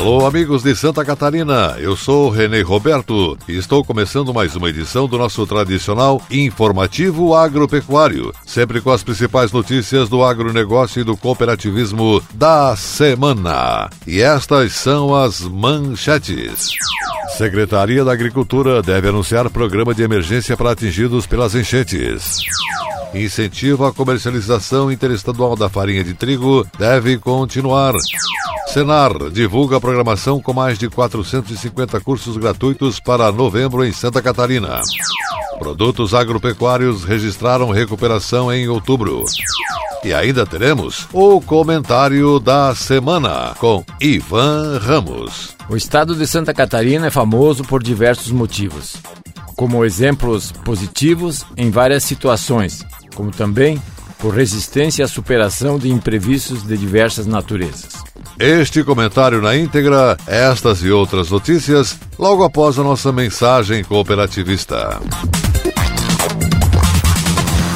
Alô, amigos de Santa Catarina, eu sou Renê Roberto e estou começando mais uma edição do nosso tradicional informativo agropecuário, sempre com as principais notícias do agronegócio e do cooperativismo da semana. E estas são as manchetes. Secretaria da Agricultura deve anunciar programa de emergência para atingidos pelas enchentes. Incentivo à comercialização interestadual da farinha de trigo deve continuar. Senar divulga a programação com mais de 450 cursos gratuitos para novembro em Santa Catarina. Produtos agropecuários registraram recuperação em outubro. E ainda teremos o comentário da semana com Ivan Ramos. O estado de Santa Catarina é famoso por diversos motivos, como exemplos positivos em várias situações, como também por resistência à superação de imprevistos de diversas naturezas. Este comentário na íntegra, estas e outras notícias, logo após a nossa mensagem cooperativista.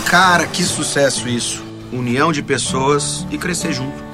Cara, que sucesso isso! União de pessoas e crescer junto.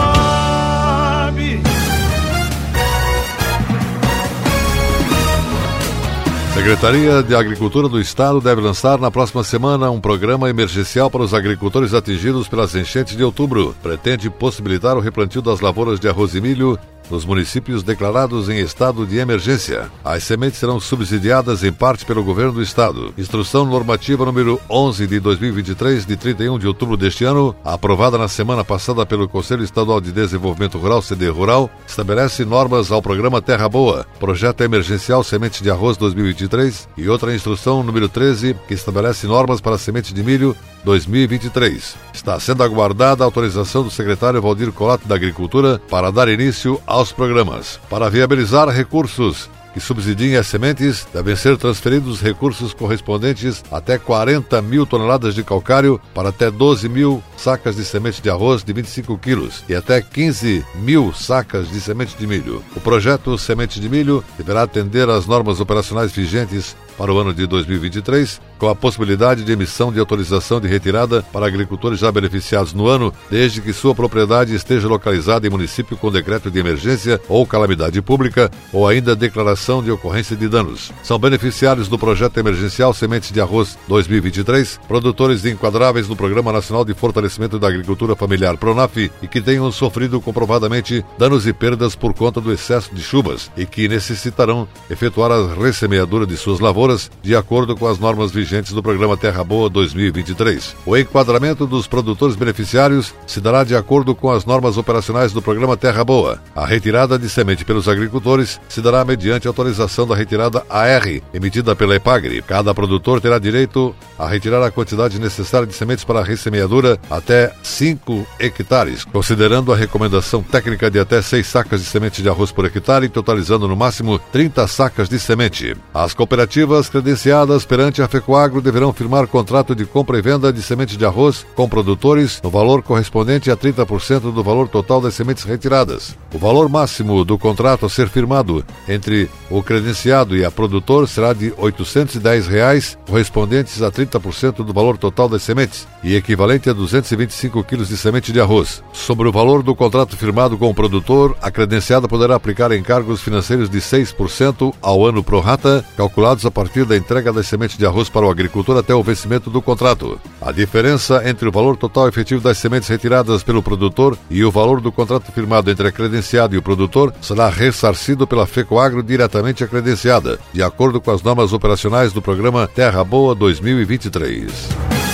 Secretaria de Agricultura do Estado deve lançar na próxima semana um programa emergencial para os agricultores atingidos pelas enchentes de outubro. Pretende possibilitar o replantio das lavouras de arroz e milho nos municípios declarados em estado de emergência. As sementes serão subsidiadas em parte pelo governo do estado. Instrução normativa número 11 de 2023, de 31 de outubro deste ano, aprovada na semana passada pelo Conselho Estadual de Desenvolvimento Rural, CD Rural, estabelece normas ao programa Terra Boa, projeto emergencial Sementes de Arroz 2023 e outra instrução número 13, que estabelece normas para sementes de milho 2023. Está sendo aguardada a autorização do secretário Valdir Colato da Agricultura para dar início ao aos programas. Para viabilizar recursos que subsidiem as sementes, devem ser transferidos recursos correspondentes até 40 mil toneladas de calcário para até 12 mil sacas de semente de arroz de 25 quilos e até 15 mil sacas de semente de milho. O projeto Semente de Milho deverá atender às normas operacionais vigentes para o ano de 2023, com a possibilidade de emissão de autorização de retirada para agricultores já beneficiados no ano, desde que sua propriedade esteja localizada em município com decreto de emergência ou calamidade pública ou ainda declaração de ocorrência de danos. São beneficiários do projeto emergencial Sementes de Arroz 2023, produtores enquadráveis no Programa Nacional de Fortalecimento da Agricultura Familiar Pronaf e que tenham sofrido comprovadamente danos e perdas por conta do excesso de chuvas e que necessitarão efetuar a ressemeadura de suas lavouras de acordo com as normas vigentes do programa Terra Boa 2023. O enquadramento dos produtores beneficiários se dará de acordo com as normas operacionais do programa Terra Boa. A retirada de semente pelos agricultores se dará mediante autorização da retirada AR, emitida pela EPAGRE. Cada produtor terá direito a retirar a quantidade necessária de sementes para a ressemeadura até 5 hectares, considerando a recomendação técnica de até 6 sacas de semente de arroz por hectare, totalizando no máximo 30 sacas de semente. As cooperativas credenciadas perante a FECOAGRO deverão firmar contrato de compra e venda de sementes de arroz com produtores no valor correspondente a 30% do valor total das sementes retiradas. O valor máximo do contrato a ser firmado entre o credenciado e a produtor será de 810 reais, correspondentes a 30% do valor total das sementes e equivalente a 225 quilos de semente de arroz. Sobre o valor do contrato firmado com o produtor, a credenciada poderá aplicar encargos financeiros de 6% ao ano pro rata, calculados a partir da entrega das sementes de arroz para o agricultor até o vencimento do contrato. A diferença entre o valor total efetivo das sementes retiradas pelo produtor e o valor do contrato firmado entre a credenciada e o produtor será ressarcido pela FECOAGRO diretamente à credenciada, de acordo com as normas operacionais do programa Terra Boa 2023.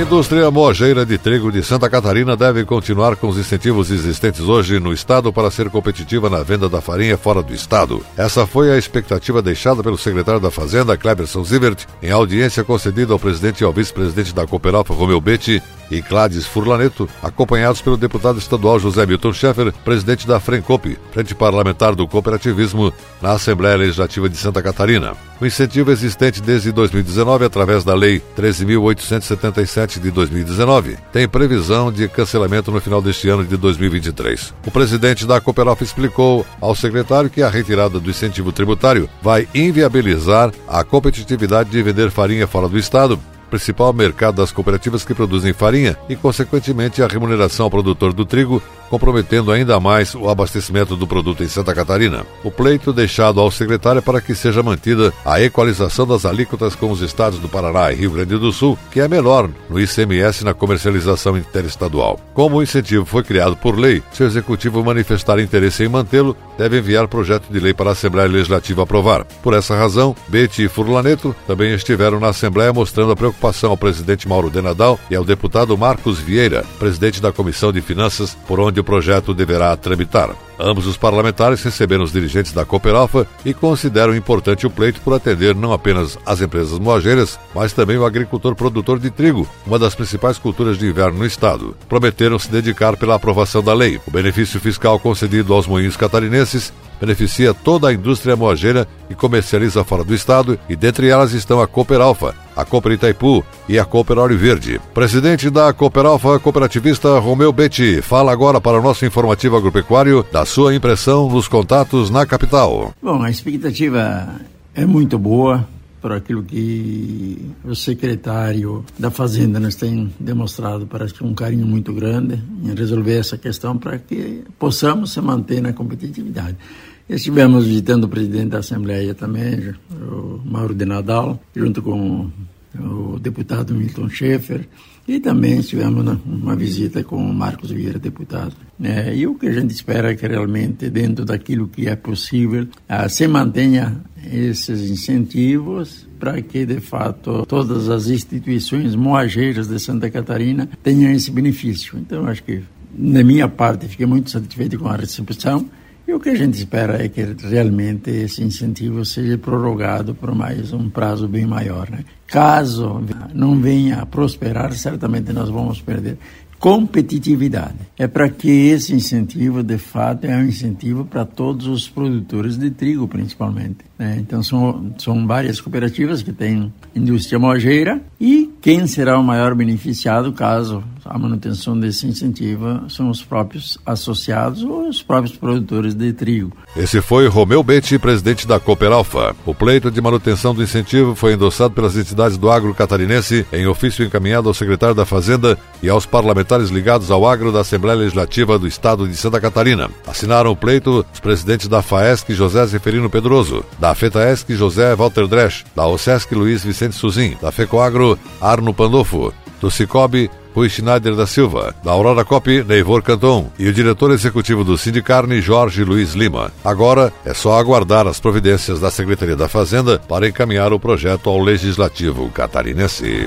Indústria moageira de trigo de Santa Catarina deve continuar com os incentivos existentes hoje no estado para ser competitiva na venda da farinha fora do estado. Essa foi a expectativa deixada pelo secretário da Fazenda, Kleberson Zivert, em audiência concedida ao presidente e ao vice-presidente da Cooperalfa, Romeu Betti, e Gladys Furlaneto, acompanhados pelo deputado estadual José Milton Schaeffer, presidente da FRENCOP, Frente Parlamentar do Cooperativismo, na Assembleia Legislativa de Santa Catarina. O incentivo existente desde 2019, através da Lei 13.877 de 2019, tem previsão de cancelamento no final deste ano de 2023. O presidente da Cooperalf explicou ao secretário que a retirada do incentivo tributário vai inviabilizar a competitividade de vender farinha fora do Estado, principal mercado das cooperativas que produzem farinha e, consequentemente, a remuneração ao produtor do trigo comprometendo ainda mais o abastecimento do produto em Santa Catarina. O pleito deixado ao secretário é para que seja mantida a equalização das alíquotas com os estados do Paraná e Rio Grande do Sul, que é menor no ICMS na comercialização interestadual. Como o incentivo foi criado por lei, se o executivo manifestar interesse em mantê-lo, deve enviar projeto de lei para a Assembleia Legislativa aprovar. Por essa razão, Betty e Furlaneto também estiveram na Assembleia mostrando a preocupação ao presidente Mauro Denadal e ao deputado Marcos Vieira, presidente da Comissão de Finanças, por onde o projeto deverá tramitar. Ambos os parlamentares receberam os dirigentes da Cooperalfa e consideram importante o pleito por atender não apenas as empresas moageiras, mas também o agricultor produtor de trigo, uma das principais culturas de inverno no estado. Prometeram se dedicar pela aprovação da lei. O benefício fiscal concedido aos moinhos catarinenses beneficia toda a indústria moageira e comercializa fora do estado, e dentre elas estão a Cooper Alfa, a Cooper Itaipu e a Cooper Ouro Verde. Presidente da Cooper Alfa cooperativista Romeu Betti fala agora para o nosso informativo agropecuário da sua impressão nos contatos na capital. Bom, a expectativa é muito boa por aquilo que o secretário da Fazenda nos tem demonstrado, parece que um carinho muito grande em resolver essa questão para que possamos se manter na competitividade. Estivemos visitando o presidente da Assembleia também, o Mauro de Nadal, junto com o deputado Milton Schaefer, e também tivemos uma visita com o Marcos Vieira, deputado. É, e o que a gente espera é que realmente, dentro daquilo que é possível, ah, se mantenha esses incentivos para que, de fato, todas as instituições moageiras de Santa Catarina tenham esse benefício. Então, acho que, da minha parte, fiquei muito satisfeito com a recepção e o que a gente espera é que realmente esse incentivo seja prorrogado por mais um prazo bem maior. Né? Caso não venha a prosperar, certamente nós vamos perder competitividade. É para que esse incentivo, de fato, é um incentivo para todos os produtores de trigo, principalmente. Né? Então, são, são várias cooperativas que têm indústria mojeira e quem será o maior beneficiado caso a manutenção desse incentivo são os próprios associados ou os próprios produtores de trigo. Esse foi Romeu Betti, presidente da Cooperalfa. O pleito de manutenção do incentivo foi endossado pelas entidades do agro catarinense em ofício encaminhado ao secretário da Fazenda e aos parlamentares ligados ao agro da Assembleia Legislativa do Estado de Santa Catarina. Assinaram o pleito os presidentes da FAESC José Zeferino Pedroso, da FETAESC José Walter Dresch, da OSESC Luiz Vicente Suzin, da FECOAGRO Arno Pandolfo, do Cicobi Rui Schneider da Silva, da Aurora Cop, Neivor Canton e o diretor executivo do Sindicarne, Jorge Luiz Lima. Agora é só aguardar as providências da Secretaria da Fazenda para encaminhar o projeto ao Legislativo catarinense.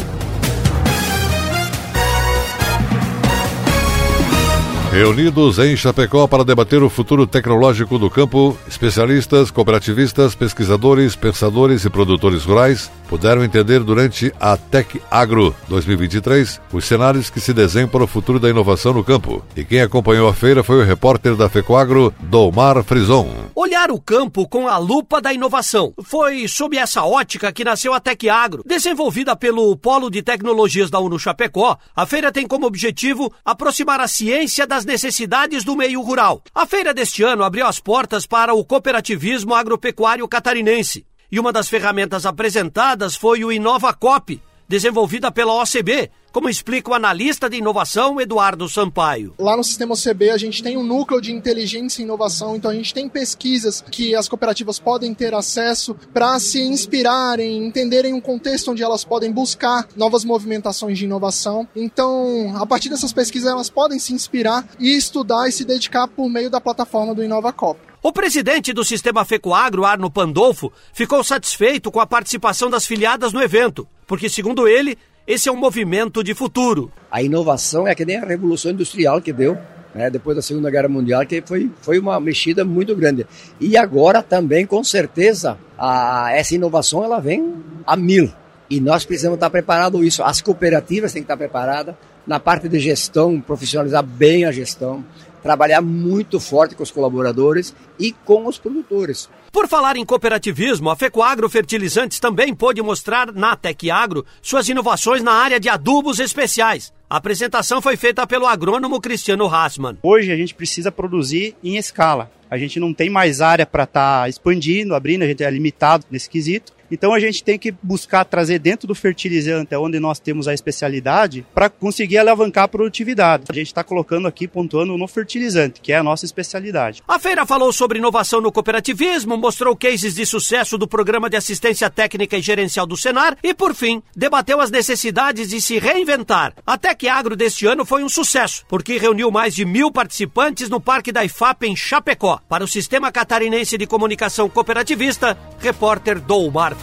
Reunidos em Chapecó para debater o futuro tecnológico do campo, especialistas, cooperativistas, pesquisadores, pensadores e produtores rurais puderam entender durante a Tec Agro 2023 os cenários que se desenham para o futuro da inovação no campo. E quem acompanhou a feira foi o repórter da FECOAGro, Domar Frison. Olhar o campo com a lupa da inovação. Foi sob essa ótica que nasceu a Tec Agro. Desenvolvida pelo Polo de Tecnologias da UNO Chapecó, a feira tem como objetivo aproximar a ciência das necessidades do meio rural. A feira deste ano abriu as portas para o cooperativismo agropecuário catarinense. E uma das ferramentas apresentadas foi o InovaCop, desenvolvida pela OCB, como explica o analista de inovação Eduardo Sampaio. Lá no sistema OCB a gente tem um núcleo de inteligência e inovação, então a gente tem pesquisas que as cooperativas podem ter acesso para se inspirarem, entenderem um contexto onde elas podem buscar novas movimentações de inovação. Então, a partir dessas pesquisas elas podem se inspirar e estudar e se dedicar por meio da plataforma do InovaCop. O presidente do Sistema Fecoagro, Arno Pandolfo, ficou satisfeito com a participação das filiadas no evento, porque, segundo ele, esse é um movimento de futuro. A inovação é que nem a revolução industrial que deu né, depois da Segunda Guerra Mundial, que foi, foi uma mexida muito grande. E agora também, com certeza, a, essa inovação ela vem a mil. E nós precisamos estar preparados isso. As cooperativas têm que estar preparadas na parte de gestão, profissionalizar bem a gestão, trabalhar muito forte com os colaboradores e com os produtores. Por falar em cooperativismo, a Fecoagro Fertilizantes também pôde mostrar na Tec Agro suas inovações na área de adubos especiais. A apresentação foi feita pelo agrônomo Cristiano Hassmann. Hoje a gente precisa produzir em escala. A gente não tem mais área para estar tá expandindo, abrindo, a gente é limitado nesse quesito. Então a gente tem que buscar trazer dentro do fertilizante, onde nós temos a especialidade, para conseguir alavancar a produtividade. A gente está colocando aqui, pontuando no fertilizante, que é a nossa especialidade. A feira falou sobre inovação no cooperativismo, mostrou cases de sucesso do Programa de Assistência Técnica e Gerencial do Senar e, por fim, debateu as necessidades de se reinventar. Até que Agro deste ano foi um sucesso, porque reuniu mais de mil participantes no Parque da IFAP em Chapecó. Para o Sistema Catarinense de Comunicação Cooperativista, repórter Doumar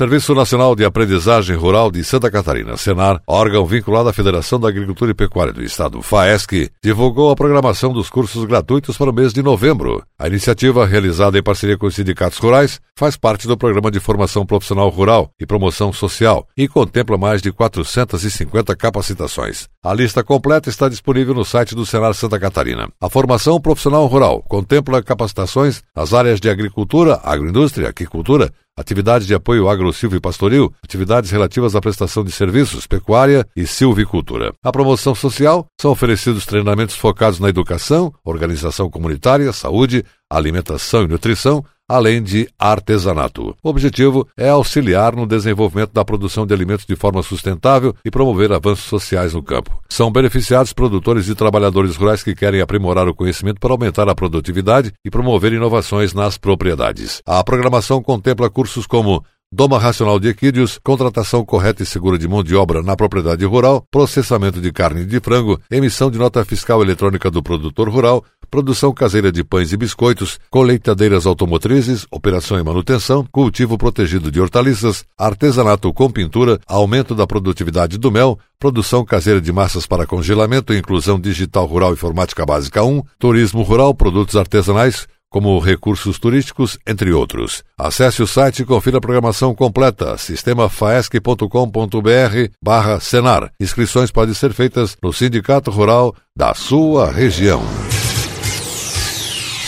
Serviço Nacional de Aprendizagem Rural de Santa Catarina, Senar, órgão vinculado à Federação da Agricultura e Pecuária do Estado, FAESC, divulgou a programação dos cursos gratuitos para o mês de novembro. A iniciativa, realizada em parceria com os sindicatos rurais, faz parte do Programa de Formação Profissional Rural e Promoção Social e contempla mais de 450 capacitações. A lista completa está disponível no site do Senar Santa Catarina. A formação profissional rural contempla capacitações nas áreas de agricultura, agroindústria, aquicultura, atividades de apoio agro e pastoril, atividades relativas à prestação de serviços, pecuária e silvicultura. A promoção social são oferecidos treinamentos focados na educação, organização comunitária, saúde, alimentação e nutrição, além de artesanato. O objetivo é auxiliar no desenvolvimento da produção de alimentos de forma sustentável e promover avanços sociais no campo. São beneficiados produtores e trabalhadores rurais que querem aprimorar o conhecimento para aumentar a produtividade e promover inovações nas propriedades. A programação contempla cursos como Doma racional de equídeos, contratação correta e segura de mão de obra na propriedade rural, processamento de carne de frango, emissão de nota fiscal eletrônica do produtor rural, produção caseira de pães e biscoitos, colheitadeiras automotrizes, operação e manutenção, cultivo protegido de hortaliças, artesanato com pintura, aumento da produtividade do mel, produção caseira de massas para congelamento, inclusão digital rural informática básica 1, turismo rural, produtos artesanais, como recursos turísticos, entre outros. Acesse o site e confira a programação completa, sistemafaesc.com.br barra Senar. Inscrições podem ser feitas no Sindicato Rural da sua região.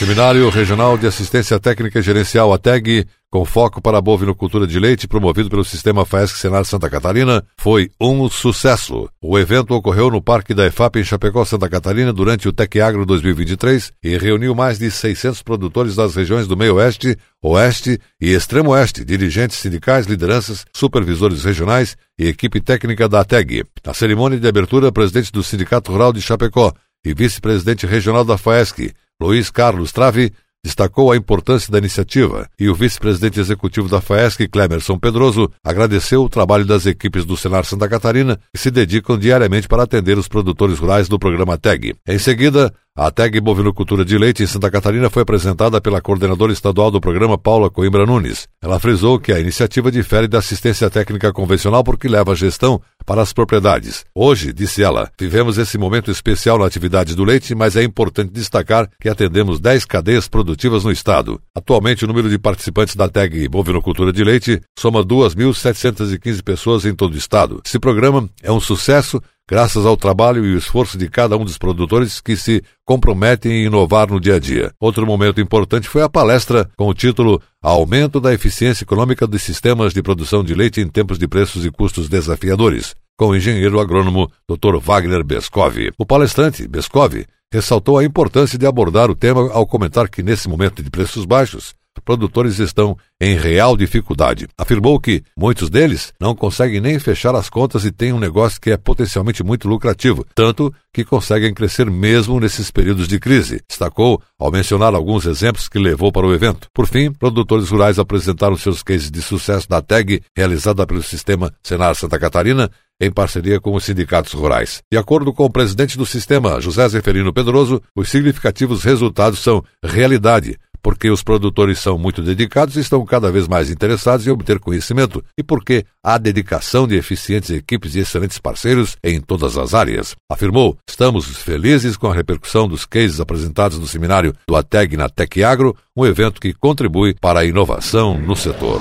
Seminário Regional de Assistência Técnica Gerencial ATEG, com foco para a bovinocultura de leite, promovido pelo Sistema FAESC Senar Santa Catarina, foi um sucesso. O evento ocorreu no Parque da EFAP em Chapecó, Santa Catarina, durante o Tec Agro 2023 e reuniu mais de 600 produtores das regiões do Meio-Oeste, Oeste e Extremo Oeste, dirigentes sindicais, lideranças, supervisores regionais e equipe técnica da ATEG. Na cerimônia de abertura, presidente do Sindicato Rural de Chapecó e vice-presidente regional da FAESC, Luiz Carlos Trave destacou a importância da iniciativa e o vice-presidente executivo da FAESC, Clemerson Pedroso, agradeceu o trabalho das equipes do Senar Santa Catarina que se dedicam diariamente para atender os produtores rurais do programa TEG. Em seguida, a TEG Bovinocultura de Leite em Santa Catarina foi apresentada pela coordenadora estadual do programa Paula Coimbra Nunes. Ela frisou que a iniciativa difere da assistência técnica convencional porque leva a gestão para as propriedades. Hoje, disse ela, vivemos esse momento especial na atividade do leite, mas é importante destacar que atendemos 10 cadeias produtivas no estado. Atualmente, o número de participantes da TEG Bovinocultura de Leite soma 2.715 pessoas em todo o estado. Esse programa é um sucesso graças ao trabalho e esforço de cada um dos produtores que se comprometem em inovar no dia a dia. Outro momento importante foi a palestra com o título Aumento da Eficiência Econômica dos Sistemas de Produção de Leite em Tempos de Preços e Custos Desafiadores, com o engenheiro agrônomo Dr. Wagner Beskov. O palestrante, Beskov, ressaltou a importância de abordar o tema ao comentar que, nesse momento de preços baixos, produtores estão em real dificuldade. Afirmou que muitos deles não conseguem nem fechar as contas e têm um negócio que é potencialmente muito lucrativo, tanto que conseguem crescer mesmo nesses períodos de crise. Destacou ao mencionar alguns exemplos que levou para o evento. Por fim, produtores rurais apresentaram seus cases de sucesso da TAG, realizada pelo sistema Senar Santa Catarina, em parceria com os sindicatos rurais. De acordo com o presidente do sistema, José Zeferino Pedroso, os significativos resultados são realidade, porque os produtores são muito dedicados e estão cada vez mais interessados em obter conhecimento e porque há dedicação de eficientes equipes e excelentes parceiros em todas as áreas. Afirmou: Estamos felizes com a repercussão dos cases apresentados no seminário do ATEG na Tec Agro, um evento que contribui para a inovação no setor.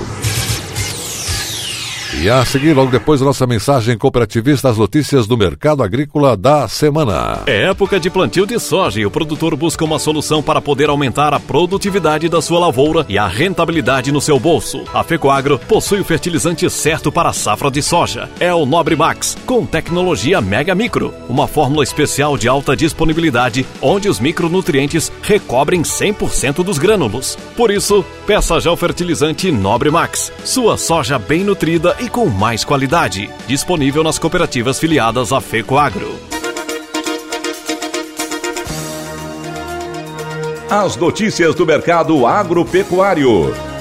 E a seguir, logo depois da nossa mensagem cooperativista, as notícias do mercado agrícola da semana. É época de plantio de soja e o produtor busca uma solução para poder aumentar a produtividade da sua lavoura e a rentabilidade no seu bolso. A Fecoagro possui o fertilizante certo para a safra de soja. É o Nobre Max, com tecnologia Mega Micro, uma fórmula especial de alta disponibilidade, onde os micronutrientes recobrem 100% dos grânulos. Por isso, peça já o fertilizante Nobre Max, sua soja bem nutrida e com mais qualidade. Disponível nas cooperativas filiadas à FECOAGRO. As notícias do mercado agropecuário.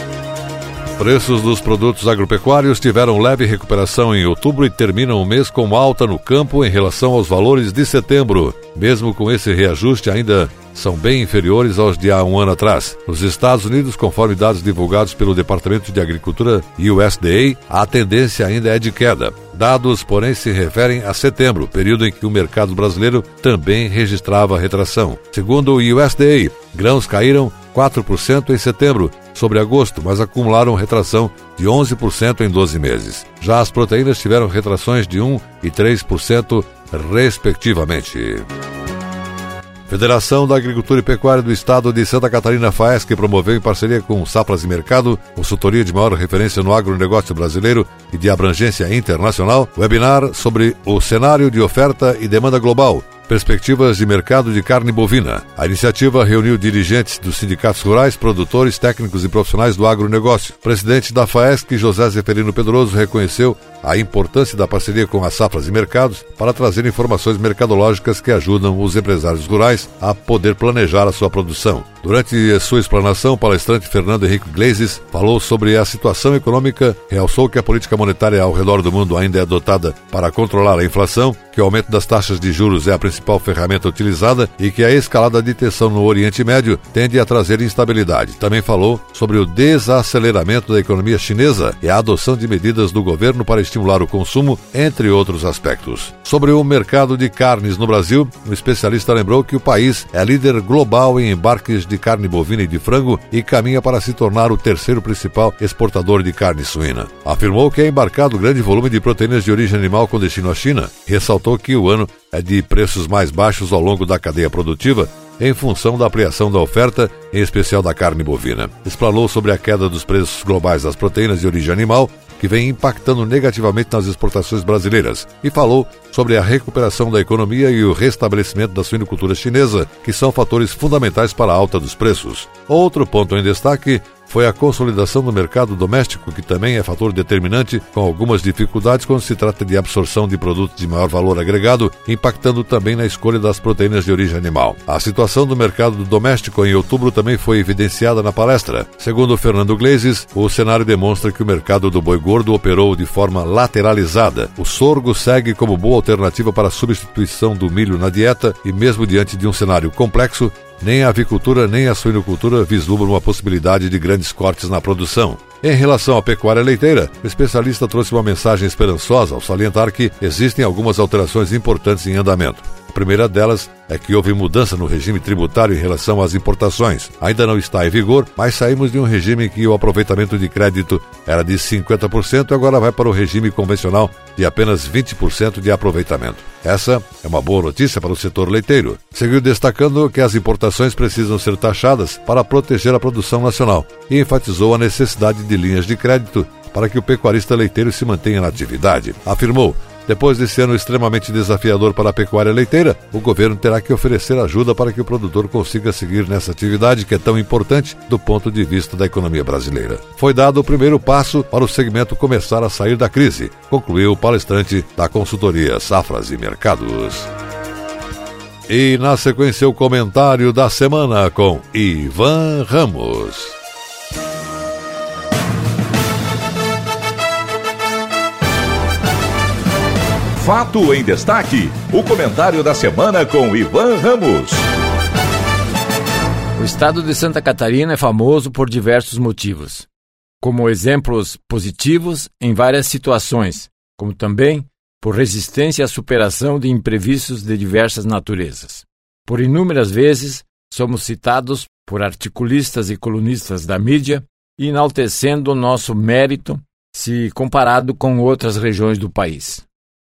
Preços dos produtos agropecuários tiveram leve recuperação em outubro e terminam o mês com alta no campo em relação aos valores de setembro. Mesmo com esse reajuste, ainda são bem inferiores aos de há um ano atrás. Nos Estados Unidos, conforme dados divulgados pelo Departamento de Agricultura USDA, a tendência ainda é de queda. Dados, porém, se referem a setembro, período em que o mercado brasileiro também registrava retração. Segundo o USDA, grãos caíram 4% em setembro sobre agosto, mas acumularam retração de 11% em 12 meses. Já as proteínas tiveram retrações de 1 e 3%, respectivamente. Federação da Agricultura e Pecuária do Estado de Santa Catarina FAESC promoveu em parceria com Sapras e Mercado, consultoria de maior referência no agronegócio brasileiro e de abrangência internacional, webinar sobre o cenário de oferta e demanda global, Perspectivas de mercado de carne bovina. A iniciativa reuniu dirigentes dos sindicatos rurais, produtores, técnicos e profissionais do agronegócio. Presidente da FAESC, José Zeferino Pedroso, reconheceu a importância da parceria com as safras e mercados para trazer informações mercadológicas que ajudam os empresários rurais a poder planejar a sua produção. Durante sua explanação, o palestrante Fernando Henrique Glazes falou sobre a situação econômica, realçou que a política monetária ao redor do mundo ainda é adotada para controlar a inflação, que o aumento das taxas de juros é a principal ferramenta utilizada e que a escalada de tensão no Oriente Médio tende a trazer instabilidade. Também falou sobre o desaceleramento da economia chinesa e a adoção de medidas do governo para estimular o consumo, entre outros aspectos. Sobre o mercado de carnes no Brasil, o especialista lembrou que o país é líder global em embarques de carne bovina e de frango e caminha para se tornar o terceiro principal exportador de carne suína. Afirmou que é embarcado grande volume de proteínas de origem animal com destino à China. Ressaltou que o ano é de preços mais baixos ao longo da cadeia produtiva em função da ampliação da oferta, em especial da carne bovina. Explanou sobre a queda dos preços globais das proteínas de origem animal, que vem impactando negativamente nas exportações brasileiras, e falou sobre a recuperação da economia e o restabelecimento da suinocultura chinesa, que são fatores fundamentais para a alta dos preços. Outro ponto em destaque foi a consolidação do mercado doméstico, que também é fator determinante, com algumas dificuldades quando se trata de absorção de produtos de maior valor agregado, impactando também na escolha das proteínas de origem animal. A situação do mercado doméstico em outubro também foi evidenciada na palestra. Segundo Fernando Glezes, o cenário demonstra que o mercado do boi gordo operou de forma lateralizada. O sorgo segue como boa alternativa para a substituição do milho na dieta e, mesmo diante de um cenário complexo, nem a avicultura nem a suinocultura vislumbram a possibilidade de grandes cortes na produção. Em relação à pecuária leiteira, o especialista trouxe uma mensagem esperançosa ao salientar que existem algumas alterações importantes em andamento. A primeira delas é que houve mudança no regime tributário em relação às importações. Ainda não está em vigor, mas saímos de um regime que o aproveitamento de crédito era de 50% e agora vai para o regime convencional de apenas 20% de aproveitamento. Essa é uma boa notícia para o setor leiteiro. Seguiu destacando que as importações precisam ser taxadas para proteger a produção nacional e enfatizou a necessidade de linhas de crédito para que o pecuarista leiteiro se mantenha na atividade. Afirmou depois desse ano extremamente desafiador para a pecuária leiteira, o governo terá que oferecer ajuda para que o produtor consiga seguir nessa atividade que é tão importante do ponto de vista da economia brasileira. Foi dado o primeiro passo para o segmento começar a sair da crise, concluiu o palestrante da consultoria Safras e Mercados. E na sequência o comentário da semana com Ivan Ramos. Fato em Destaque. O comentário da semana com Ivan Ramos. O estado de Santa Catarina é famoso por diversos motivos, como exemplos positivos em várias situações, como também por resistência à superação de imprevistos de diversas naturezas. Por inúmeras vezes, somos citados por articulistas e colunistas da mídia, enaltecendo o nosso mérito se comparado com outras regiões do país.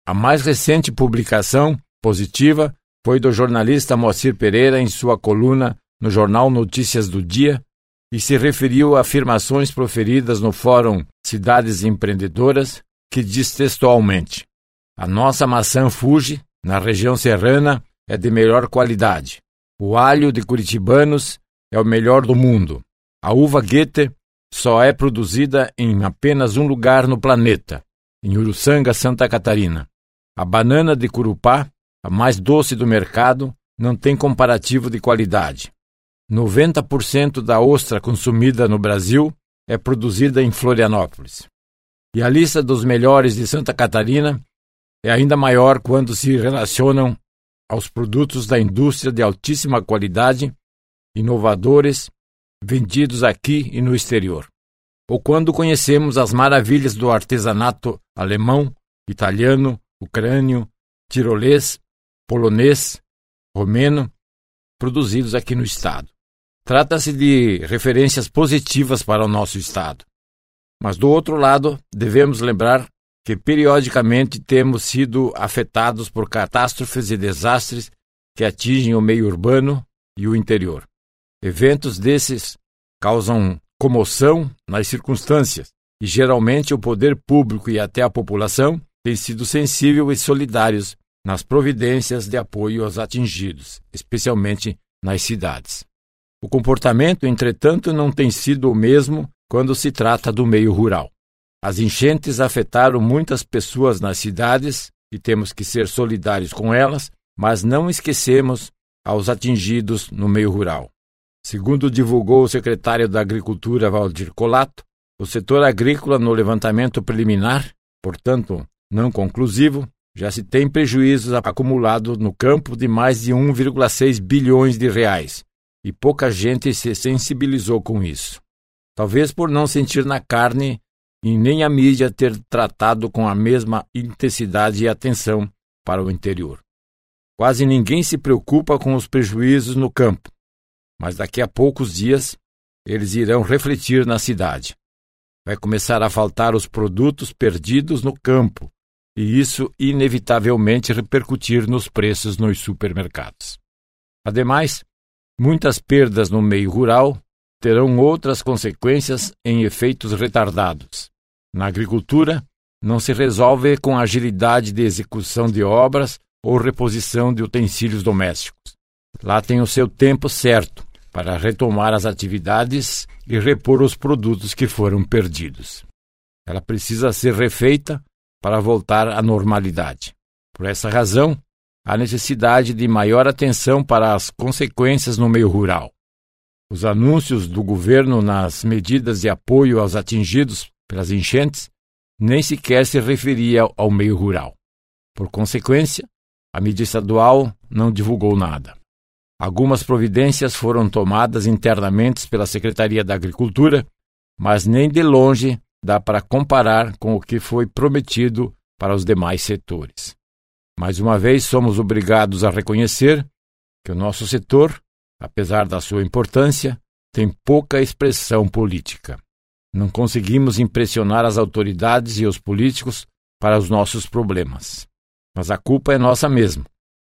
A mais recente publicação positiva foi do jornalista Moacir Pereira em sua coluna no jornal Notícias do Dia e se referiu a afirmações proferidas no Fórum Cidades Empreendedoras, que diz textualmente: A nossa maçã Fuji, na região serrana, é de melhor qualidade. O alho de curitibanos é o melhor do mundo. A uva Goethe só é produzida em apenas um lugar no planeta, em Uruçanga, Santa Catarina. A banana de Curupá, a mais doce do mercado, não tem comparativo de qualidade. 90% da ostra consumida no Brasil é produzida em Florianópolis. E a lista dos melhores de Santa Catarina é ainda maior quando se relacionam aos produtos da indústria de altíssima qualidade, inovadores, vendidos aqui e no exterior. Ou quando conhecemos as maravilhas do artesanato alemão, italiano, ucrânio, tirolês, polonês, romeno, produzidos aqui no Estado. Trata-se de referências positivas para o nosso Estado. Mas, do outro lado, devemos lembrar que periodicamente temos sido afetados por catástrofes e desastres que atingem o meio urbano e o interior. Eventos desses causam comoção nas circunstâncias e geralmente o poder público e até a população têm sido sensíveis e solidários nas providências de apoio aos atingidos, especialmente nas cidades. O comportamento, entretanto, não tem sido o mesmo quando se trata do meio rural. As enchentes afetaram muitas pessoas nas cidades e temos que ser solidários com elas, mas não esquecemos aos atingidos no meio rural. Segundo divulgou o secretário da Agricultura Valdir Colato, o setor agrícola no levantamento preliminar, portanto, não conclusivo, já se tem prejuízos acumulados no campo de mais de 1,6 bilhões de reais, e pouca gente se sensibilizou com isso. Talvez por não sentir na carne e nem a mídia ter tratado com a mesma intensidade e atenção para o interior. Quase ninguém se preocupa com os prejuízos no campo, mas daqui a poucos dias eles irão refletir na cidade. Vai começar a faltar os produtos perdidos no campo, e isso inevitavelmente repercutir nos preços nos supermercados. Ademais, muitas perdas no meio rural terão outras consequências em efeitos retardados. Na agricultura, não se resolve com agilidade de execução de obras ou reposição de utensílios domésticos. Lá tem o seu tempo certo para retomar as atividades e repor os produtos que foram perdidos. Ela precisa ser refeita para voltar à normalidade. Por essa razão, há necessidade de maior atenção para as consequências no meio rural. Os anúncios do governo nas medidas de apoio aos atingidos pelas enchentes nem sequer se referia ao meio rural. Por consequência, a mídia estadual não divulgou nada. Algumas providências foram tomadas internamente pela Secretaria da Agricultura, mas nem de longe dá para comparar com o que foi prometido para os demais setores. Mais uma vez, somos obrigados a reconhecer que o nosso setor, apesar da sua importância, tem pouca expressão política. Não conseguimos impressionar as autoridades e os políticos para os nossos problemas. Mas a culpa é nossa mesmo.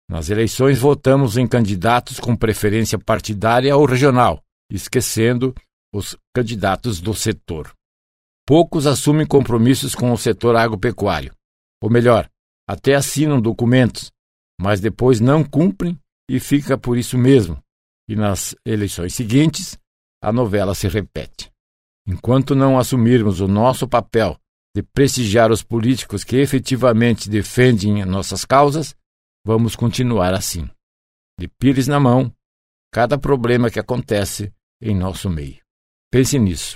Nas eleições votamos em candidatos com preferência partidária ou regional, esquecendo os candidatos do setor. Poucos assumem compromissos com o setor agropecuário. Ou melhor, até assinam documentos, mas depois não cumprem e fica por isso mesmo. E nas eleições seguintes, a novela se repete. Enquanto não assumirmos o nosso papel de prestigiar os políticos que efetivamente defendem nossas causas, vamos continuar assim. De pires na mão, cada problema que acontece em nosso meio. Pense nisso.